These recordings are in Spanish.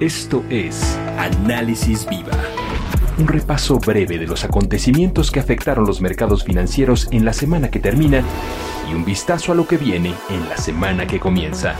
Esto es Análisis Viva. Un repaso breve de los acontecimientos que afectaron los mercados financieros en la semana que termina y un vistazo a lo que viene en la semana que comienza.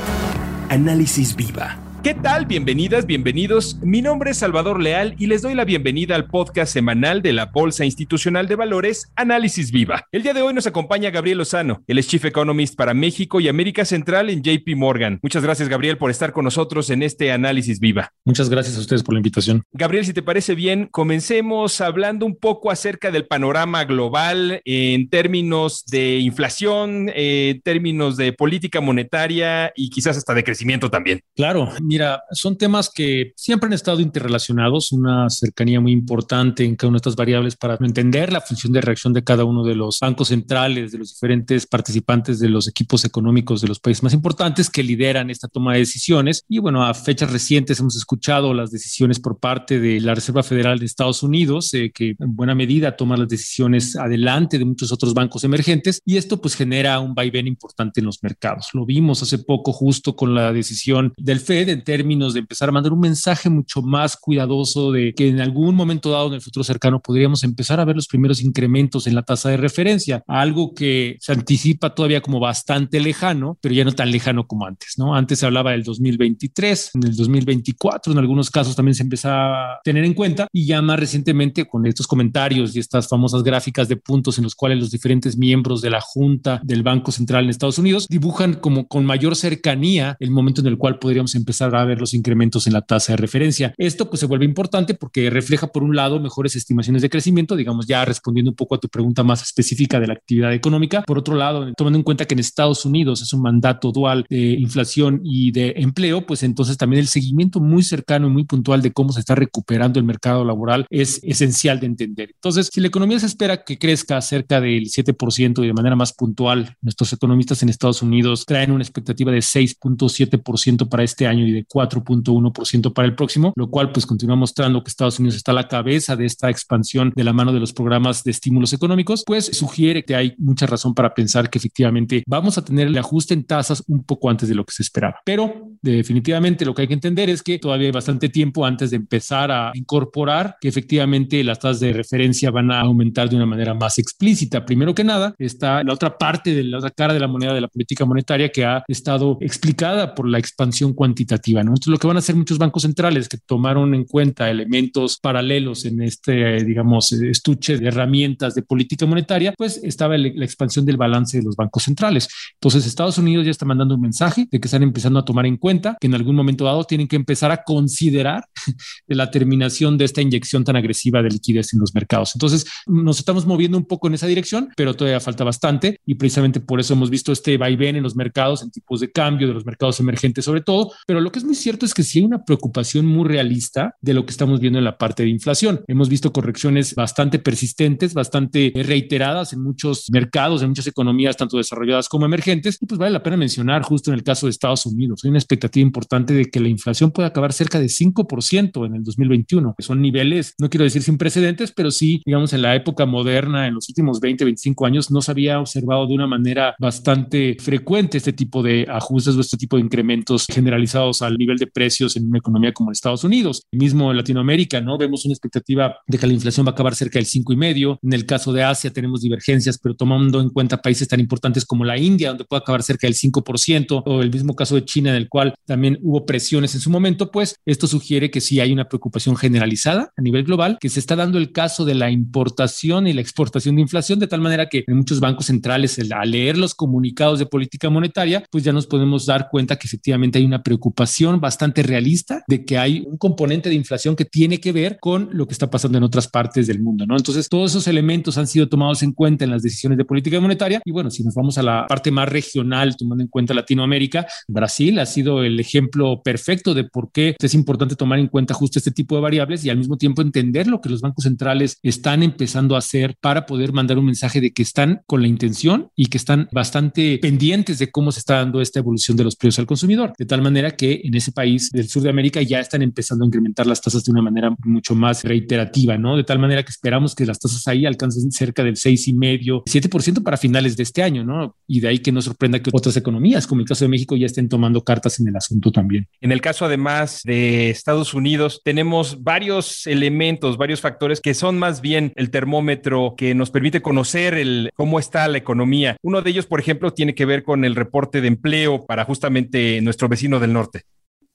Análisis Viva ¿Qué tal? Bienvenidas, bienvenidos. Mi nombre es Salvador Leal y les doy la bienvenida al podcast semanal de la Bolsa Institucional de Valores, Análisis Viva. El día de hoy nos acompaña Gabriel Lozano, el Chief Economist para México y América Central en JP Morgan. Muchas gracias, Gabriel, por estar con nosotros en este Análisis Viva. Muchas gracias a ustedes por la invitación. Gabriel, si te parece bien, comencemos hablando un poco acerca del panorama global en términos de inflación, en términos de política monetaria y quizás hasta de crecimiento también. Claro, Mira, son temas que siempre han estado interrelacionados, una cercanía muy importante en cada una de estas variables para entender la función de reacción de cada uno de los bancos centrales, de los diferentes participantes de los equipos económicos de los países más importantes que lideran esta toma de decisiones. Y bueno, a fechas recientes hemos escuchado las decisiones por parte de la Reserva Federal de Estados Unidos, eh, que en buena medida toma las decisiones adelante de muchos otros bancos emergentes y esto pues genera un vaivén importante en los mercados. Lo vimos hace poco justo con la decisión del Fed en términos de empezar a mandar un mensaje mucho más cuidadoso de que en algún momento dado en el futuro cercano podríamos empezar a ver los primeros incrementos en la tasa de referencia, algo que se anticipa todavía como bastante lejano, pero ya no tan lejano como antes, ¿no? Antes se hablaba del 2023, en el 2024 en algunos casos también se empezaba a tener en cuenta y ya más recientemente con estos comentarios y estas famosas gráficas de puntos en los cuales los diferentes miembros de la Junta del Banco Central en Estados Unidos dibujan como con mayor cercanía el momento en el cual podríamos empezar a ver los incrementos en la tasa de referencia. Esto pues se vuelve importante porque refleja por un lado mejores estimaciones de crecimiento, digamos ya respondiendo un poco a tu pregunta más específica de la actividad económica. Por otro lado, tomando en cuenta que en Estados Unidos es un mandato dual de inflación y de empleo, pues entonces también el seguimiento muy cercano y muy puntual de cómo se está recuperando el mercado laboral es esencial de entender. Entonces, si la economía se espera que crezca cerca del 7% y de manera más puntual, nuestros economistas en Estados Unidos traen una expectativa de 6.7% para este año y de 4.1% para el próximo, lo cual pues continúa mostrando que Estados Unidos está a la cabeza de esta expansión de la mano de los programas de estímulos económicos, pues sugiere que hay mucha razón para pensar que efectivamente vamos a tener el ajuste en tasas un poco antes de lo que se esperaba. Pero definitivamente lo que hay que entender es que todavía hay bastante tiempo antes de empezar a incorporar que efectivamente las tasas de referencia van a aumentar de una manera más explícita. Primero que nada, está la otra parte de la otra cara de la moneda de la política monetaria que ha estado explicada por la expansión cuantitativa entonces, lo que van a hacer muchos bancos centrales que tomaron en cuenta elementos paralelos en este, digamos, estuche de herramientas de política monetaria, pues estaba la expansión del balance de los bancos centrales. Entonces, Estados Unidos ya está mandando un mensaje de que están empezando a tomar en cuenta que en algún momento dado tienen que empezar a considerar la terminación de esta inyección tan agresiva de liquidez en los mercados. Entonces, nos estamos moviendo un poco en esa dirección, pero todavía falta bastante y precisamente por eso hemos visto este vaivén en los mercados, en tipos de cambio de los mercados emergentes sobre todo, pero lo que es muy cierto es que sí hay una preocupación muy realista de lo que estamos viendo en la parte de inflación. Hemos visto correcciones bastante persistentes, bastante reiteradas en muchos mercados, en muchas economías, tanto desarrolladas como emergentes. Y pues vale la pena mencionar justo en el caso de Estados Unidos. Hay una expectativa importante de que la inflación pueda acabar cerca de 5% en el 2021. Son niveles, no quiero decir sin precedentes, pero sí, digamos, en la época moderna, en los últimos 20, 25 años, no se había observado de una manera bastante frecuente este tipo de ajustes o este tipo de incrementos generalizados al nivel de precios en una economía como Estados Unidos. Mismo en Latinoamérica, ¿no? Vemos una expectativa de que la inflación va a acabar cerca del cinco y medio. En el caso de Asia tenemos divergencias, pero tomando en cuenta países tan importantes como la India, donde puede acabar cerca del 5%, o el mismo caso de China, en el cual también hubo presiones en su momento, pues esto sugiere que sí hay una preocupación generalizada a nivel global, que se está dando el caso de la importación y la exportación de inflación, de tal manera que en muchos bancos centrales, al leer los comunicados de política monetaria, pues ya nos podemos dar cuenta que efectivamente hay una preocupación bastante realista de que hay un componente de inflación que tiene que ver con lo que está pasando en otras partes del mundo, ¿no? Entonces, todos esos elementos han sido tomados en cuenta en las decisiones de política monetaria y bueno, si nos vamos a la parte más regional, tomando en cuenta Latinoamérica, Brasil ha sido el ejemplo perfecto de por qué es importante tomar en cuenta justo este tipo de variables y al mismo tiempo entender lo que los bancos centrales están empezando a hacer para poder mandar un mensaje de que están con la intención y que están bastante pendientes de cómo se está dando esta evolución de los precios al consumidor, de tal manera que en ese país del sur de América ya están empezando a incrementar las tasas de una manera mucho más reiterativa, ¿no? De tal manera que esperamos que las tasas ahí alcancen cerca del seis y medio, 7% para finales de este año, ¿no? Y de ahí que nos sorprenda que otras economías, como el caso de México, ya estén tomando cartas en el asunto también. En el caso además de Estados Unidos, tenemos varios elementos, varios factores que son más bien el termómetro que nos permite conocer el, cómo está la economía. Uno de ellos, por ejemplo, tiene que ver con el reporte de empleo para justamente nuestro vecino del norte.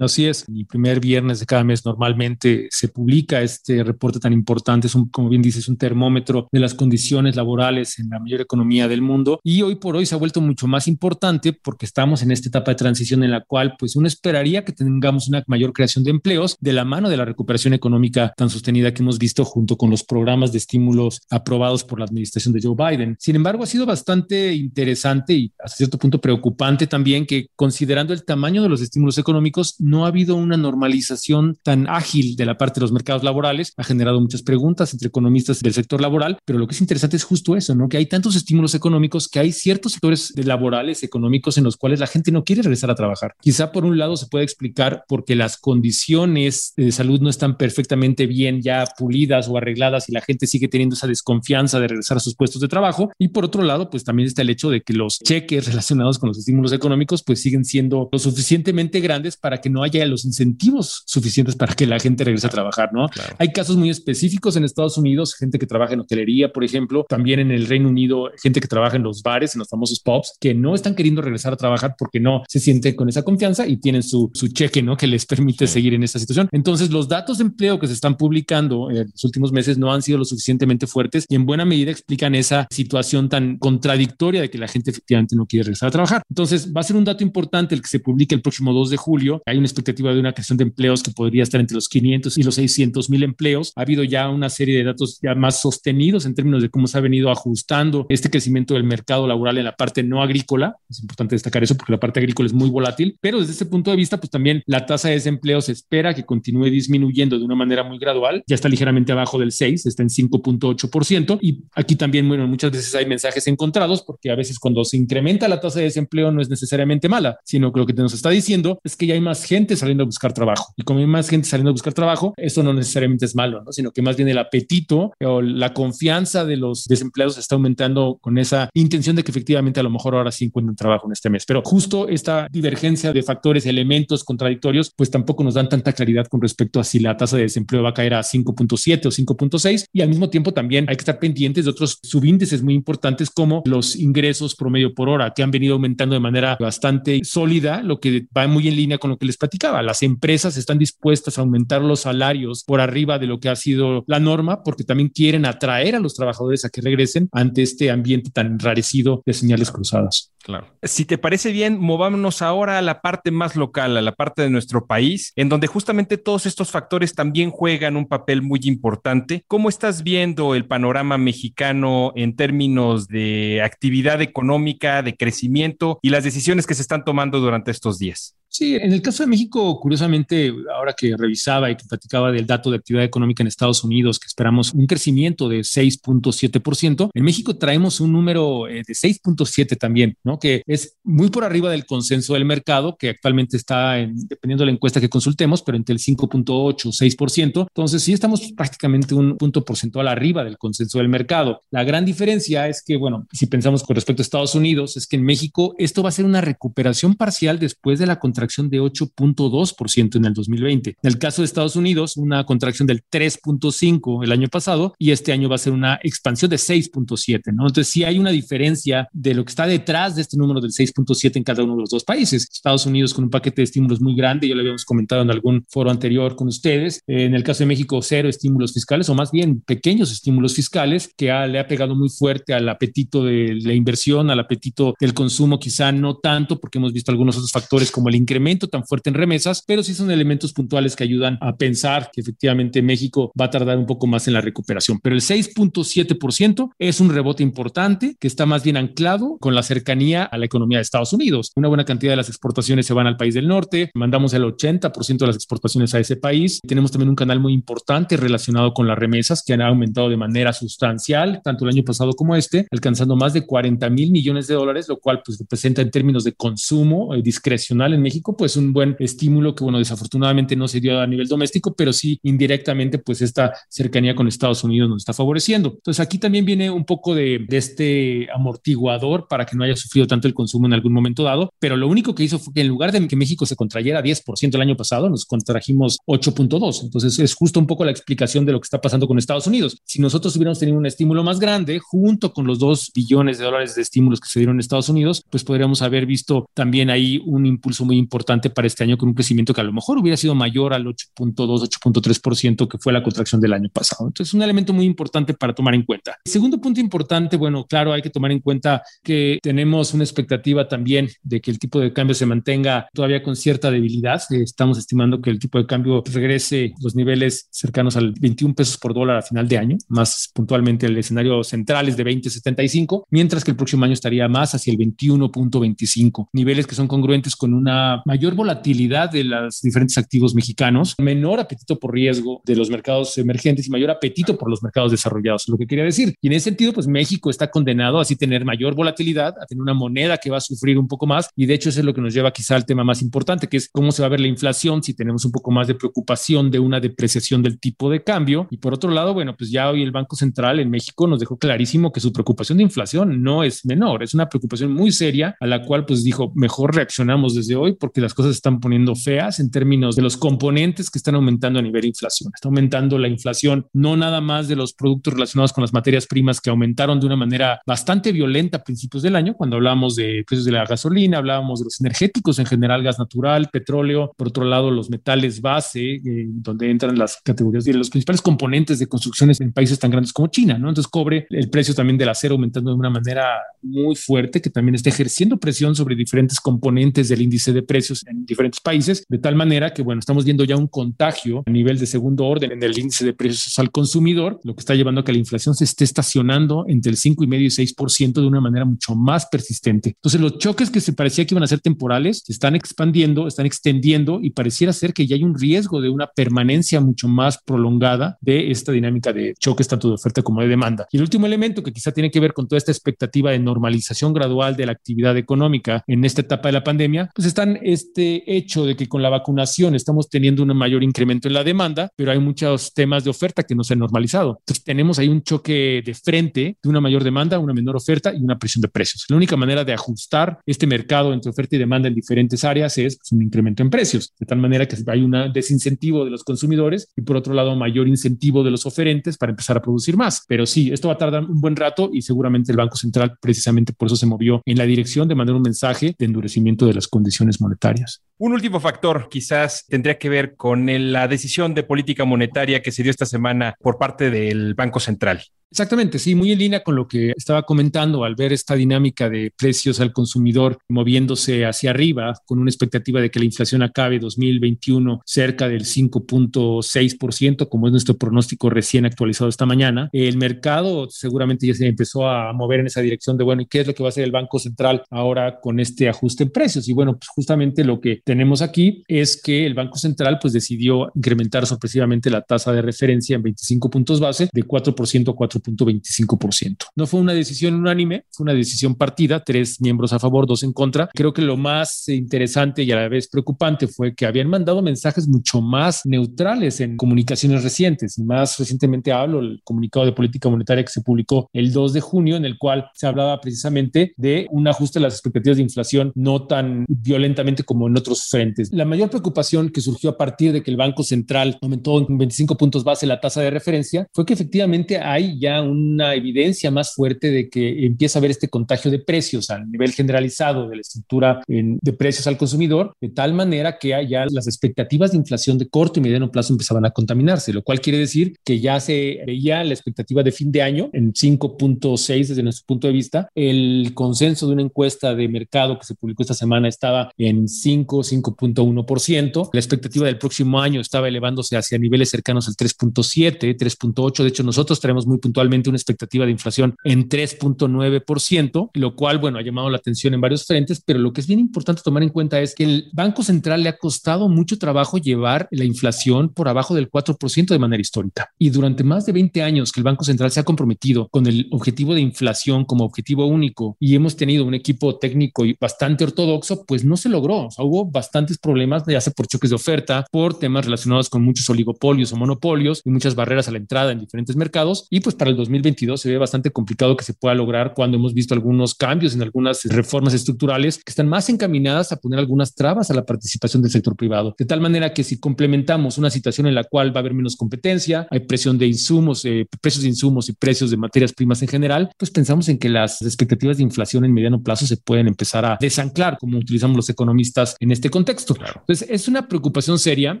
Así es, el primer viernes de cada mes normalmente se publica este reporte tan importante, es un, como bien dices, un termómetro de las condiciones laborales en la mayor economía del mundo y hoy por hoy se ha vuelto mucho más importante porque estamos en esta etapa de transición en la cual pues uno esperaría que tengamos una mayor creación de empleos de la mano de la recuperación económica tan sostenida que hemos visto junto con los programas de estímulos aprobados por la administración de Joe Biden. Sin embargo, ha sido bastante interesante y hasta cierto punto preocupante también que considerando el tamaño de los estímulos económicos, no ha habido una normalización tan ágil de la parte de los mercados laborales, ha generado muchas preguntas entre economistas del sector laboral, pero lo que es interesante es justo eso, ¿no? Que hay tantos estímulos económicos que hay ciertos sectores laborales, económicos en los cuales la gente no quiere regresar a trabajar. Quizá por un lado se puede explicar porque las condiciones de salud no están perfectamente bien ya pulidas o arregladas y la gente sigue teniendo esa desconfianza de regresar a sus puestos de trabajo. Y por otro lado, pues también está el hecho de que los cheques relacionados con los estímulos económicos pues siguen siendo lo suficientemente grandes para que no haya los incentivos suficientes para que la gente regrese a trabajar, ¿no? Hay casos muy específicos en Estados Unidos, gente que trabaja en hotelería, por ejemplo, también en el Reino Unido, gente que trabaja en los bares, en los famosos pubs, que no están queriendo regresar a trabajar porque no se sienten con esa confianza y tienen su, su cheque, ¿no? Que les permite seguir en esta situación. Entonces, los datos de empleo que se están publicando en los últimos meses no han sido lo suficientemente fuertes y en buena medida explican esa situación tan contradictoria de que la gente efectivamente no quiere regresar a trabajar. Entonces, va a ser un dato importante el que se publique el próximo 2 de julio. Hay una expectativa de una creación de empleos que podría estar entre los 500 y los 600 mil empleos. Ha habido ya una serie de datos ya más sostenidos en términos de cómo se ha venido ajustando este crecimiento del mercado laboral en la parte no agrícola. Es importante destacar eso porque la parte agrícola es muy volátil, pero desde ese punto de vista, pues también la tasa de desempleo se espera que continúe disminuyendo de una manera muy gradual. Ya está ligeramente abajo del 6, está en 5.8%. Y aquí también, bueno, muchas veces hay mensajes encontrados porque a veces cuando se incrementa la tasa de desempleo no es necesariamente mala, sino que lo que nos está diciendo es que ya hay más gente saliendo a buscar trabajo. Y como hay más gente saliendo a buscar trabajo, eso no necesariamente es malo, ¿no? sino que más bien el apetito o la confianza de los desempleados está aumentando con esa intención de que efectivamente a lo mejor ahora sí encuentren trabajo en este mes. Pero justo esta divergencia de factores, elementos contradictorios, pues tampoco nos dan tanta claridad con respecto a si la tasa de desempleo va a caer a 5.7 o 5.6 y al mismo tiempo también hay que estar pendientes de otros subíndices muy importantes como los ingresos promedio por hora que han venido aumentando de manera bastante sólida, lo que va muy en línea con lo que les platicaba las empresas están dispuestas a aumentar los salarios por arriba de lo que ha sido la norma porque también quieren atraer a los trabajadores a que regresen ante este ambiente tan enrarecido de señales cruzadas. Claro. Si te parece bien, movámonos ahora a la parte más local, a la parte de nuestro país, en donde justamente todos estos factores también juegan un papel muy importante. ¿Cómo estás viendo el panorama mexicano en términos de actividad económica, de crecimiento y las decisiones que se están tomando durante estos días? Sí, en el caso de México, curiosamente, ahora que revisaba y que platicaba del dato de actividad económica en Estados Unidos, que esperamos un crecimiento de 6.7%, en México traemos un número eh, de 6.7 también, ¿no? Que es muy por arriba del consenso del mercado, que actualmente está, en, dependiendo de la encuesta que consultemos, pero entre el 5.8 6%. Entonces, sí estamos prácticamente un punto porcentual arriba del consenso del mercado. La gran diferencia es que, bueno, si pensamos con respecto a Estados Unidos, es que en México esto va a ser una recuperación parcial después de la contratación contracción de 8.2% en el 2020. En el caso de Estados Unidos, una contracción del 3.5% el año pasado y este año va a ser una expansión de 6.7%, ¿no? Entonces sí hay una diferencia de lo que está detrás de este número del 6.7 en cada uno de los dos países. Estados Unidos con un paquete de estímulos muy grande, ya lo habíamos comentado en algún foro anterior con ustedes. En el caso de México, cero estímulos fiscales o más bien pequeños estímulos fiscales que le ha pegado muy fuerte al apetito de la inversión, al apetito del consumo, quizá no tanto porque hemos visto algunos otros factores como el incremento tan fuerte en remesas, pero sí son elementos puntuales que ayudan a pensar que efectivamente México va a tardar un poco más en la recuperación. Pero el 6.7% es un rebote importante que está más bien anclado con la cercanía a la economía de Estados Unidos. Una buena cantidad de las exportaciones se van al país del norte, mandamos el 80% de las exportaciones a ese país. Tenemos también un canal muy importante relacionado con las remesas que han aumentado de manera sustancial, tanto el año pasado como este, alcanzando más de 40 mil millones de dólares, lo cual pues representa en términos de consumo eh, discrecional en México México, pues un buen estímulo que, bueno, desafortunadamente no se dio a nivel doméstico, pero sí indirectamente, pues esta cercanía con Estados Unidos nos está favoreciendo. Entonces aquí también viene un poco de, de este amortiguador para que no haya sufrido tanto el consumo en algún momento dado, pero lo único que hizo fue que en lugar de que México se contrayera 10% el año pasado, nos contrajimos 8.2. Entonces es justo un poco la explicación de lo que está pasando con Estados Unidos. Si nosotros hubiéramos tenido un estímulo más grande, junto con los 2 billones de dólares de estímulos que se dieron en Estados Unidos, pues podríamos haber visto también ahí un impulso muy importante para este año con un crecimiento que a lo mejor hubiera sido mayor al 8.2, 8.3% que fue la contracción del año pasado. Entonces, un elemento muy importante para tomar en cuenta. Segundo punto importante, bueno, claro, hay que tomar en cuenta que tenemos una expectativa también de que el tipo de cambio se mantenga todavía con cierta debilidad. Estamos estimando que el tipo de cambio regrese los niveles cercanos al 21 pesos por dólar a final de año, más puntualmente el escenario central es de 20.75, mientras que el próximo año estaría más hacia el 21.25, niveles que son congruentes con una mayor volatilidad de los diferentes activos mexicanos, menor apetito por riesgo de los mercados emergentes y mayor apetito por los mercados desarrollados, lo que quería decir. Y en ese sentido, pues México está condenado a tener mayor volatilidad, a tener una moneda que va a sufrir un poco más y de hecho eso es lo que nos lleva quizá al tema más importante, que es cómo se va a ver la inflación si tenemos un poco más de preocupación de una depreciación del tipo de cambio. Y por otro lado, bueno, pues ya hoy el Banco Central en México nos dejó clarísimo que su preocupación de inflación no es menor, es una preocupación muy seria a la cual pues dijo, mejor reaccionamos desde hoy porque las cosas se están poniendo feas en términos de los componentes que están aumentando a nivel de inflación. Está aumentando la inflación no nada más de los productos relacionados con las materias primas que aumentaron de una manera bastante violenta a principios del año, cuando hablábamos de precios de la gasolina, hablábamos de los energéticos en general, gas natural, petróleo, por otro lado los metales base, eh, donde entran las categorías de los principales componentes de construcciones en países tan grandes como China, ¿no? Entonces cobre el precio también del acero aumentando de una manera muy fuerte que también está ejerciendo presión sobre diferentes componentes del índice de precios en diferentes países, de tal manera que, bueno, estamos viendo ya un contagio a nivel de segundo orden en el índice de precios al consumidor, lo que está llevando a que la inflación se esté estacionando entre el 5,5 y 6% de una manera mucho más persistente. Entonces, los choques que se parecía que iban a ser temporales se están expandiendo, están extendiendo y pareciera ser que ya hay un riesgo de una permanencia mucho más prolongada de esta dinámica de choques tanto de oferta como de demanda. Y el último elemento que quizá tiene que ver con toda esta expectativa de normalización gradual de la actividad económica en esta etapa de la pandemia, pues están este hecho de que con la vacunación estamos teniendo un mayor incremento en la demanda, pero hay muchos temas de oferta que no se han normalizado. Entonces tenemos ahí un choque de frente de una mayor demanda, una menor oferta y una presión de precios. La única manera de ajustar este mercado entre oferta y demanda en diferentes áreas es pues, un incremento en precios, de tal manera que hay un desincentivo de los consumidores y por otro lado mayor incentivo de los oferentes para empezar a producir más. Pero sí, esto va a tardar un buen rato y seguramente el Banco Central precisamente por eso se movió en la dirección de mandar un mensaje de endurecimiento de las condiciones monetarias monetarias. Un último factor quizás tendría que ver con la decisión de política monetaria que se dio esta semana por parte del Banco Central. Exactamente, sí, muy en línea con lo que estaba comentando al ver esta dinámica de precios al consumidor moviéndose hacia arriba con una expectativa de que la inflación acabe 2021 cerca del 5.6%, como es nuestro pronóstico recién actualizado esta mañana. El mercado seguramente ya se empezó a mover en esa dirección de, bueno, ¿y qué es lo que va a hacer el Banco Central ahora con este ajuste en precios? Y bueno, pues justamente lo que tenemos aquí es que el Banco Central pues decidió incrementar sorpresivamente la tasa de referencia en 25 puntos base de 4% a 4 4.25%. No fue una decisión unánime, fue una decisión partida, tres miembros a favor, dos en contra. Creo que lo más interesante y a la vez preocupante fue que habían mandado mensajes mucho más neutrales en comunicaciones recientes. Y más recientemente hablo el comunicado de política monetaria que se publicó el 2 de junio, en el cual se hablaba precisamente de un ajuste de las expectativas de inflación no tan violentamente como en otros frentes. La mayor preocupación que surgió a partir de que el Banco Central aumentó en 25 puntos base la tasa de referencia fue que efectivamente hay ya una evidencia más fuerte de que empieza a haber este contagio de precios a nivel generalizado de la estructura de precios al consumidor, de tal manera que ya las expectativas de inflación de corto y mediano plazo empezaban a contaminarse, lo cual quiere decir que ya se veía la expectativa de fin de año en 5.6 desde nuestro punto de vista. El consenso de una encuesta de mercado que se publicó esta semana estaba en 5, 5.1%. La expectativa del próximo año estaba elevándose hacia niveles cercanos al 3.7, 3.8. De hecho, nosotros traemos muy puntual una expectativa de inflación en 3.9%, lo cual, bueno, ha llamado la atención en varios frentes, pero lo que es bien importante tomar en cuenta es que el Banco Central le ha costado mucho trabajo llevar la inflación por abajo del 4% de manera histórica. Y durante más de 20 años que el Banco Central se ha comprometido con el objetivo de inflación como objetivo único y hemos tenido un equipo técnico bastante ortodoxo, pues no se logró. O sea, hubo bastantes problemas, ya sea por choques de oferta, por temas relacionados con muchos oligopolios o monopolios y muchas barreras a la entrada en diferentes mercados. Y pues para el 2022 se ve bastante complicado que se pueda lograr cuando hemos visto algunos cambios en algunas reformas estructurales que están más encaminadas a poner algunas trabas a la participación del sector privado. De tal manera que si complementamos una situación en la cual va a haber menos competencia, hay presión de insumos, eh, precios de insumos y precios de materias primas en general, pues pensamos en que las expectativas de inflación en mediano plazo se pueden empezar a desanclar, como utilizamos los economistas en este contexto. Entonces, es una preocupación seria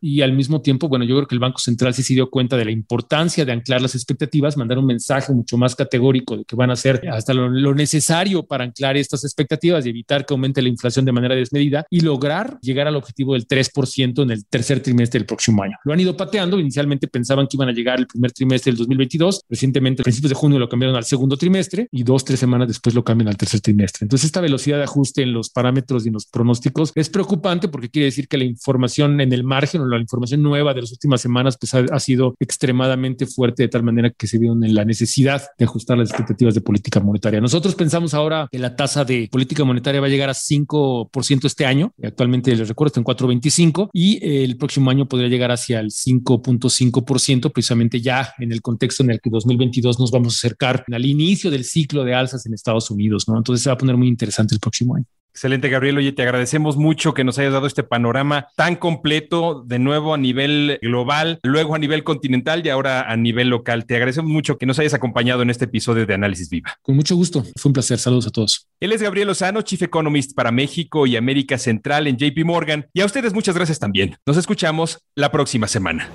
y al mismo tiempo, bueno, yo creo que el Banco Central sí se dio cuenta de la importancia de anclar las expectativas, mandar un mensaje mucho más categórico de que van a hacer hasta lo, lo necesario para anclar estas expectativas y evitar que aumente la inflación de manera desmedida y lograr llegar al objetivo del 3% en el tercer trimestre del próximo año. Lo han ido pateando, inicialmente pensaban que iban a llegar el primer trimestre del 2022, recientemente a principios de junio lo cambiaron al segundo trimestre y dos, tres semanas después lo cambian al tercer trimestre. Entonces esta velocidad de ajuste en los parámetros y en los pronósticos es preocupante porque quiere decir que la información en el margen o la información nueva de las últimas semanas pues ha, sido extremadamente fuerte de tal manera que se vieron en la necesidad de ajustar las expectativas de política monetaria. Nosotros pensamos ahora que la tasa de política monetaria va a llegar a 5% este año. Actualmente les recuerdo está en 4.25 y el próximo año podría llegar hacia el 5.5% precisamente ya en el contexto en el que 2022 nos vamos a acercar al inicio del ciclo de alzas en Estados Unidos, ¿no? Entonces se va a poner muy interesante el próximo año. Excelente, Gabriel. Oye, te agradecemos mucho que nos hayas dado este panorama tan completo, de nuevo a nivel global, luego a nivel continental y ahora a nivel local. Te agradecemos mucho que nos hayas acompañado en este episodio de Análisis Viva. Con mucho gusto. Fue un placer. Saludos a todos. Él es Gabriel Lozano, Chief Economist para México y América Central en JP Morgan. Y a ustedes muchas gracias también. Nos escuchamos la próxima semana.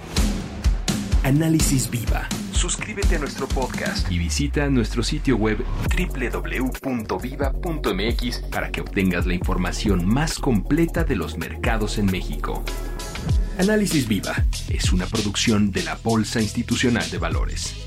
Análisis Viva. Suscríbete a nuestro podcast y visita nuestro sitio web www.viva.mx para que obtengas la información más completa de los mercados en México. Análisis Viva es una producción de la Bolsa Institucional de Valores.